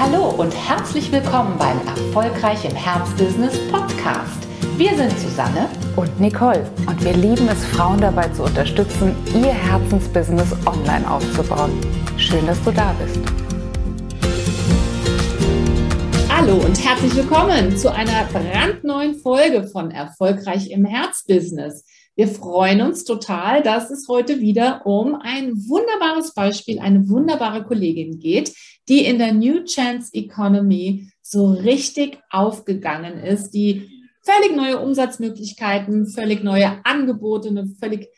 Hallo und herzlich willkommen beim Erfolgreich im Herzbusiness Podcast. Wir sind Susanne und Nicole und wir lieben es, Frauen dabei zu unterstützen, ihr Herzensbusiness online aufzubauen. Schön, dass du da bist. Hallo und herzlich willkommen zu einer brandneuen Folge von Erfolgreich im Herzbusiness. Wir freuen uns total, dass es heute wieder um ein wunderbares Beispiel, eine wunderbare Kollegin geht, die in der New Chance Economy so richtig aufgegangen ist, die völlig neue Umsatzmöglichkeiten, völlig neue Angebote, eine völlig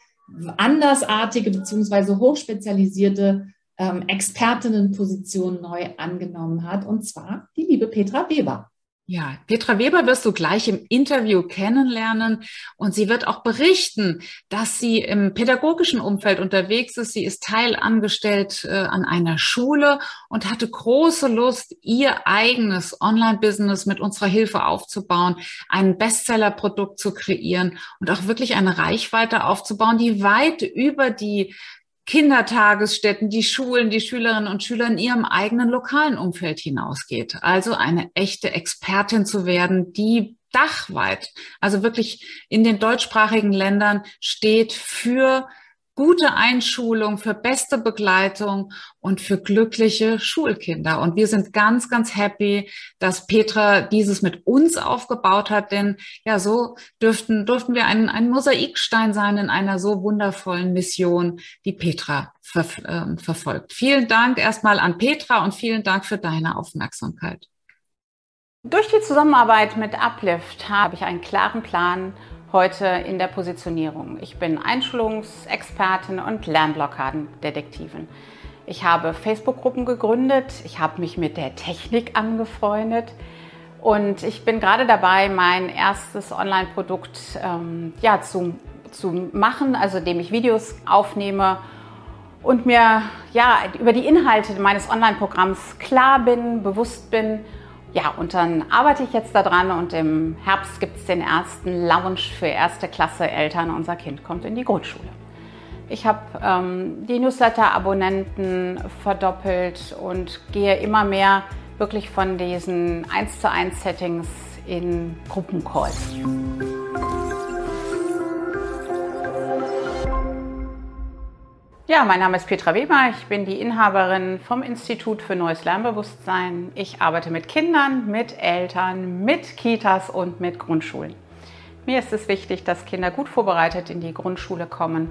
andersartige beziehungsweise hochspezialisierte ähm, Expertinnenposition neu angenommen hat, und zwar die liebe Petra Weber. Ja, Petra Weber wirst du gleich im Interview kennenlernen und sie wird auch berichten, dass sie im pädagogischen Umfeld unterwegs ist. Sie ist teilangestellt äh, an einer Schule und hatte große Lust, ihr eigenes Online-Business mit unserer Hilfe aufzubauen, ein Bestseller-Produkt zu kreieren und auch wirklich eine Reichweite aufzubauen, die weit über die Kindertagesstätten, die Schulen, die Schülerinnen und Schüler in ihrem eigenen lokalen Umfeld hinausgeht. Also eine echte Expertin zu werden, die dachweit, also wirklich in den deutschsprachigen Ländern steht für gute Einschulung, für beste Begleitung und für glückliche Schulkinder. Und wir sind ganz, ganz happy, dass Petra dieses mit uns aufgebaut hat, denn ja, so dürften, durften wir ein, ein Mosaikstein sein in einer so wundervollen Mission, die Petra ver, äh, verfolgt. Vielen Dank erstmal an Petra und vielen Dank für deine Aufmerksamkeit. Durch die Zusammenarbeit mit Uplift habe ich einen klaren Plan heute in der Positionierung. Ich bin Einschulungsexpertin und Lernblockadendetektivin. Ich habe Facebook-Gruppen gegründet, ich habe mich mit der Technik angefreundet und ich bin gerade dabei, mein erstes Online-Produkt ähm, ja, zu, zu machen, also dem ich Videos aufnehme und mir ja, über die Inhalte meines Online-Programms klar bin, bewusst bin ja, und dann arbeite ich jetzt daran und im Herbst gibt es den ersten Lounge für erste Klasse Eltern. Unser Kind kommt in die Grundschule. Ich habe ähm, die Newsletter-Abonnenten verdoppelt und gehe immer mehr wirklich von diesen 1 zu 1 Settings in Gruppencalls. Ja, mein Name ist Petra Weber. Ich bin die Inhaberin vom Institut für Neues Lernbewusstsein. Ich arbeite mit Kindern, mit Eltern, mit Kitas und mit Grundschulen. Mir ist es wichtig, dass Kinder gut vorbereitet in die Grundschule kommen,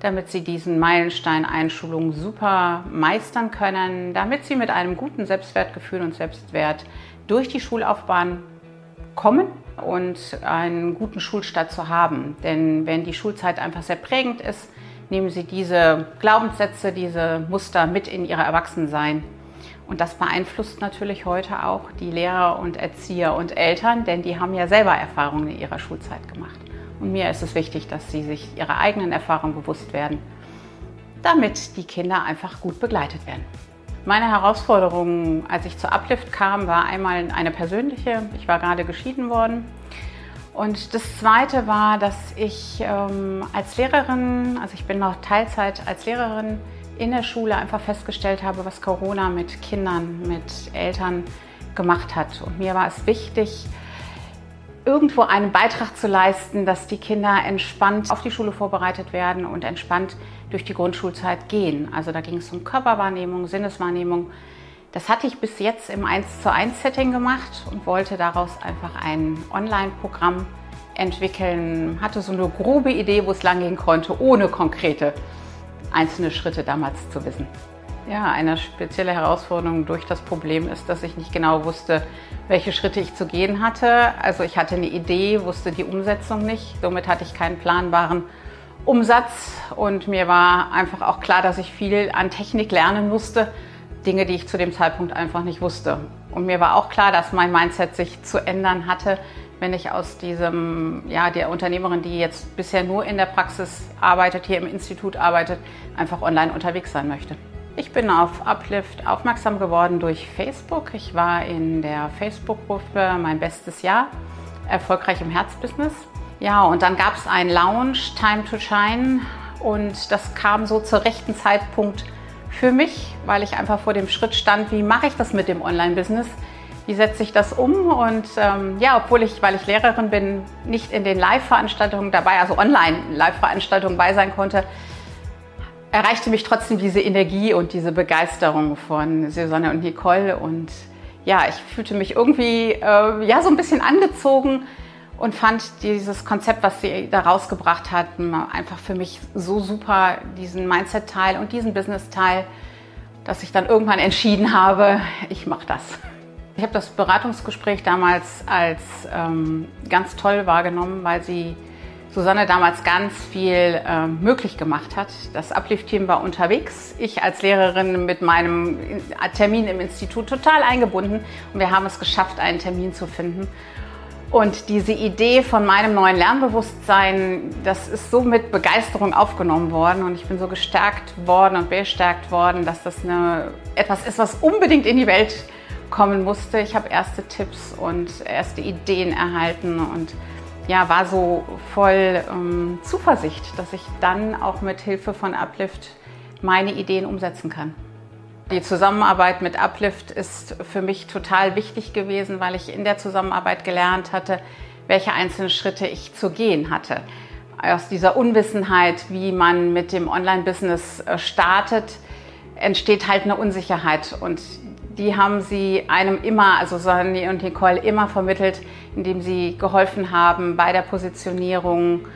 damit sie diesen Meilenstein Einschulung super meistern können, damit sie mit einem guten Selbstwertgefühl und Selbstwert durch die Schullaufbahn kommen und einen guten Schulstart zu haben. Denn wenn die Schulzeit einfach sehr prägend ist, nehmen Sie diese Glaubenssätze, diese Muster mit in Ihr Erwachsensein. Und das beeinflusst natürlich heute auch die Lehrer und Erzieher und Eltern, denn die haben ja selber Erfahrungen in ihrer Schulzeit gemacht. Und mir ist es wichtig, dass sie sich ihrer eigenen Erfahrungen bewusst werden, damit die Kinder einfach gut begleitet werden. Meine Herausforderung, als ich zur Uplift kam, war einmal eine persönliche. Ich war gerade geschieden worden und das Zweite war, dass ich ähm, als Lehrerin, also ich bin noch Teilzeit als Lehrerin in der Schule, einfach festgestellt habe, was Corona mit Kindern, mit Eltern gemacht hat. Und mir war es wichtig, irgendwo einen Beitrag zu leisten, dass die Kinder entspannt auf die Schule vorbereitet werden und entspannt durch die Grundschulzeit gehen. Also da ging es um Körperwahrnehmung, Sinneswahrnehmung, das hatte ich bis jetzt im 1 zu 1 Setting gemacht und wollte daraus einfach ein Online-Programm entwickeln. Hatte so eine grobe Idee, wo es lang gehen konnte, ohne konkrete einzelne Schritte damals zu wissen. Ja, eine spezielle Herausforderung durch das Problem ist, dass ich nicht genau wusste, welche Schritte ich zu gehen hatte. Also ich hatte eine Idee, wusste die Umsetzung nicht. Somit hatte ich keinen planbaren Umsatz und mir war einfach auch klar, dass ich viel an Technik lernen musste Dinge, die ich zu dem Zeitpunkt einfach nicht wusste. Und mir war auch klar, dass mein Mindset sich zu ändern hatte, wenn ich aus diesem, ja, der Unternehmerin, die jetzt bisher nur in der Praxis arbeitet, hier im Institut arbeitet, einfach online unterwegs sein möchte. Ich bin auf Uplift aufmerksam geworden durch Facebook. Ich war in der Facebook-Gruppe Mein bestes Jahr, erfolgreich im Herzbusiness. Ja, und dann gab es einen Lounge, Time to Shine, und das kam so zur rechten Zeitpunkt für mich, weil ich einfach vor dem Schritt stand, wie mache ich das mit dem Online-Business? Wie setze ich das um? Und ähm, ja, obwohl ich, weil ich Lehrerin bin, nicht in den Live-Veranstaltungen dabei, also Online-Live-Veranstaltungen bei sein konnte, erreichte mich trotzdem diese Energie und diese Begeisterung von Susanne und Nicole. Und ja, ich fühlte mich irgendwie äh, ja, so ein bisschen angezogen und fand dieses Konzept, was sie da rausgebracht hatten, einfach für mich so super, diesen Mindset-Teil und diesen Business-Teil, dass ich dann irgendwann entschieden habe, ich mache das. Ich habe das Beratungsgespräch damals als ähm, ganz toll wahrgenommen, weil sie Susanne damals ganz viel äh, möglich gemacht hat. Das Uplift-Team war unterwegs. Ich als Lehrerin mit meinem Termin im Institut total eingebunden und wir haben es geschafft, einen Termin zu finden. Und diese Idee von meinem neuen Lernbewusstsein, das ist so mit Begeisterung aufgenommen worden und ich bin so gestärkt worden und bestärkt worden, dass das eine, etwas ist, was unbedingt in die Welt kommen musste. Ich habe erste Tipps und erste Ideen erhalten und ja, war so voll ähm, Zuversicht, dass ich dann auch mit Hilfe von Uplift meine Ideen umsetzen kann. Die Zusammenarbeit mit Uplift ist für mich total wichtig gewesen, weil ich in der Zusammenarbeit gelernt hatte, welche einzelnen Schritte ich zu gehen hatte. Aus dieser Unwissenheit, wie man mit dem Online-Business äh, startet, entsteht halt eine Unsicherheit. Und die haben sie einem immer, also Sonny und Nicole, immer vermittelt, indem sie geholfen haben bei der Positionierung.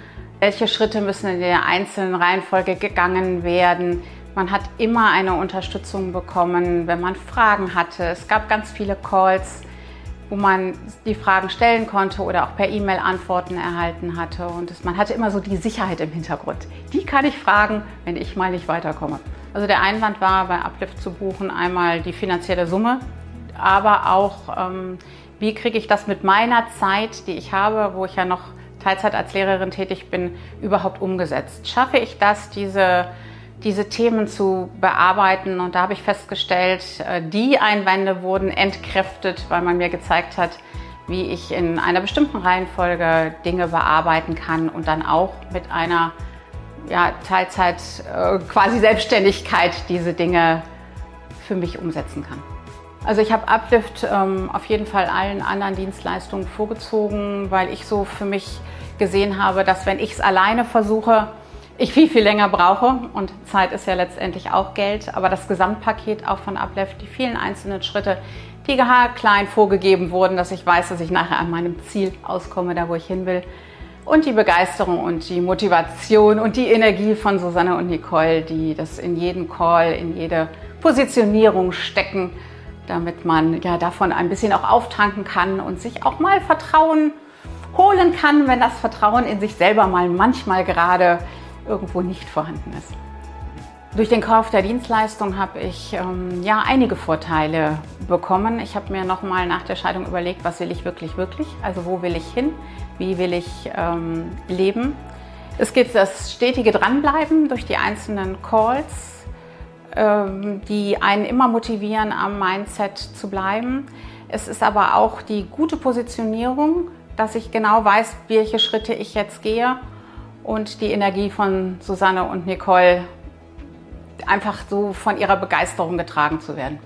Welche Schritte müssen in der einzelnen Reihenfolge gegangen werden? Man hat immer eine Unterstützung bekommen, wenn man Fragen hatte. Es gab ganz viele Calls, wo man die Fragen stellen konnte oder auch per E-Mail Antworten erhalten hatte. Und man hatte immer so die Sicherheit im Hintergrund. Die kann ich fragen, wenn ich mal nicht weiterkomme. Also der Einwand war, bei Uplift zu buchen einmal die finanzielle Summe, aber auch, ähm, wie kriege ich das mit meiner Zeit, die ich habe, wo ich ja noch Teilzeit als Lehrerin tätig bin, überhaupt umgesetzt? Schaffe ich das, diese diese Themen zu bearbeiten. Und da habe ich festgestellt, äh, die Einwände wurden entkräftet, weil man mir gezeigt hat, wie ich in einer bestimmten Reihenfolge Dinge bearbeiten kann und dann auch mit einer ja, Teilzeit äh, quasi Selbstständigkeit diese Dinge für mich umsetzen kann. Also ich habe Uplift ähm, auf jeden Fall allen anderen Dienstleistungen vorgezogen, weil ich so für mich gesehen habe, dass wenn ich es alleine versuche, ich viel, viel länger brauche und Zeit ist ja letztendlich auch Geld, aber das Gesamtpaket auch von Uplift, die vielen einzelnen Schritte, die klein vorgegeben wurden, dass ich weiß, dass ich nachher an meinem Ziel auskomme, da wo ich hin will. Und die Begeisterung und die Motivation und die Energie von Susanne und Nicole, die das in jeden Call, in jede Positionierung stecken, damit man ja davon ein bisschen auch auftanken kann und sich auch mal Vertrauen holen kann, wenn das Vertrauen in sich selber mal manchmal gerade irgendwo nicht vorhanden ist. Durch den Kauf der Dienstleistung habe ich ähm, ja einige Vorteile bekommen. Ich habe mir nochmal nach der Scheidung überlegt, was will ich wirklich, wirklich? Also wo will ich hin? Wie will ich ähm, leben? Es gibt das stetige Dranbleiben durch die einzelnen Calls, ähm, die einen immer motivieren, am Mindset zu bleiben. Es ist aber auch die gute Positionierung, dass ich genau weiß, welche Schritte ich jetzt gehe und die Energie von Susanne und Nicole einfach so von ihrer Begeisterung getragen zu werden.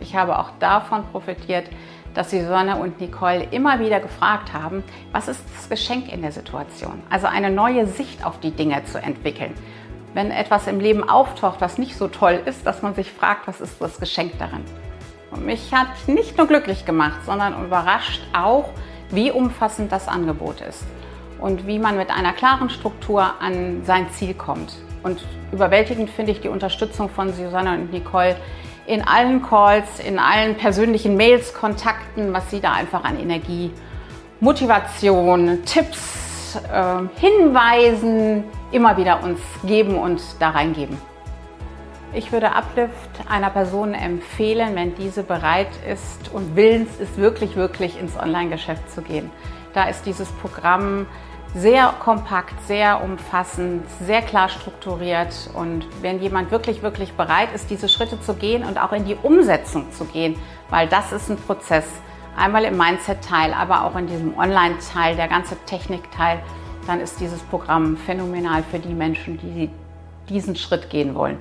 Ich habe auch davon profitiert, dass Susanne und Nicole immer wieder gefragt haben, was ist das Geschenk in der Situation? Also eine neue Sicht auf die Dinge zu entwickeln. Wenn etwas im Leben auftaucht, was nicht so toll ist, dass man sich fragt, was ist das Geschenk darin? Und mich hat nicht nur glücklich gemacht, sondern überrascht auch, wie umfassend das Angebot ist und wie man mit einer klaren Struktur an sein Ziel kommt. Und überwältigend finde ich die Unterstützung von Susanne und Nicole in allen Calls, in allen persönlichen Mails, Kontakten, was sie da einfach an Energie, Motivation, Tipps, äh, Hinweisen immer wieder uns geben und da reingeben. Ich würde Uplift einer Person empfehlen, wenn diese bereit ist und willens ist, wirklich, wirklich ins Online-Geschäft zu gehen. Da ist dieses Programm sehr kompakt, sehr umfassend, sehr klar strukturiert. Und wenn jemand wirklich, wirklich bereit ist, diese Schritte zu gehen und auch in die Umsetzung zu gehen, weil das ist ein Prozess, einmal im Mindset-Teil, aber auch in diesem Online-Teil, der ganze Technik-Teil, dann ist dieses Programm phänomenal für die Menschen, die diesen Schritt gehen wollen.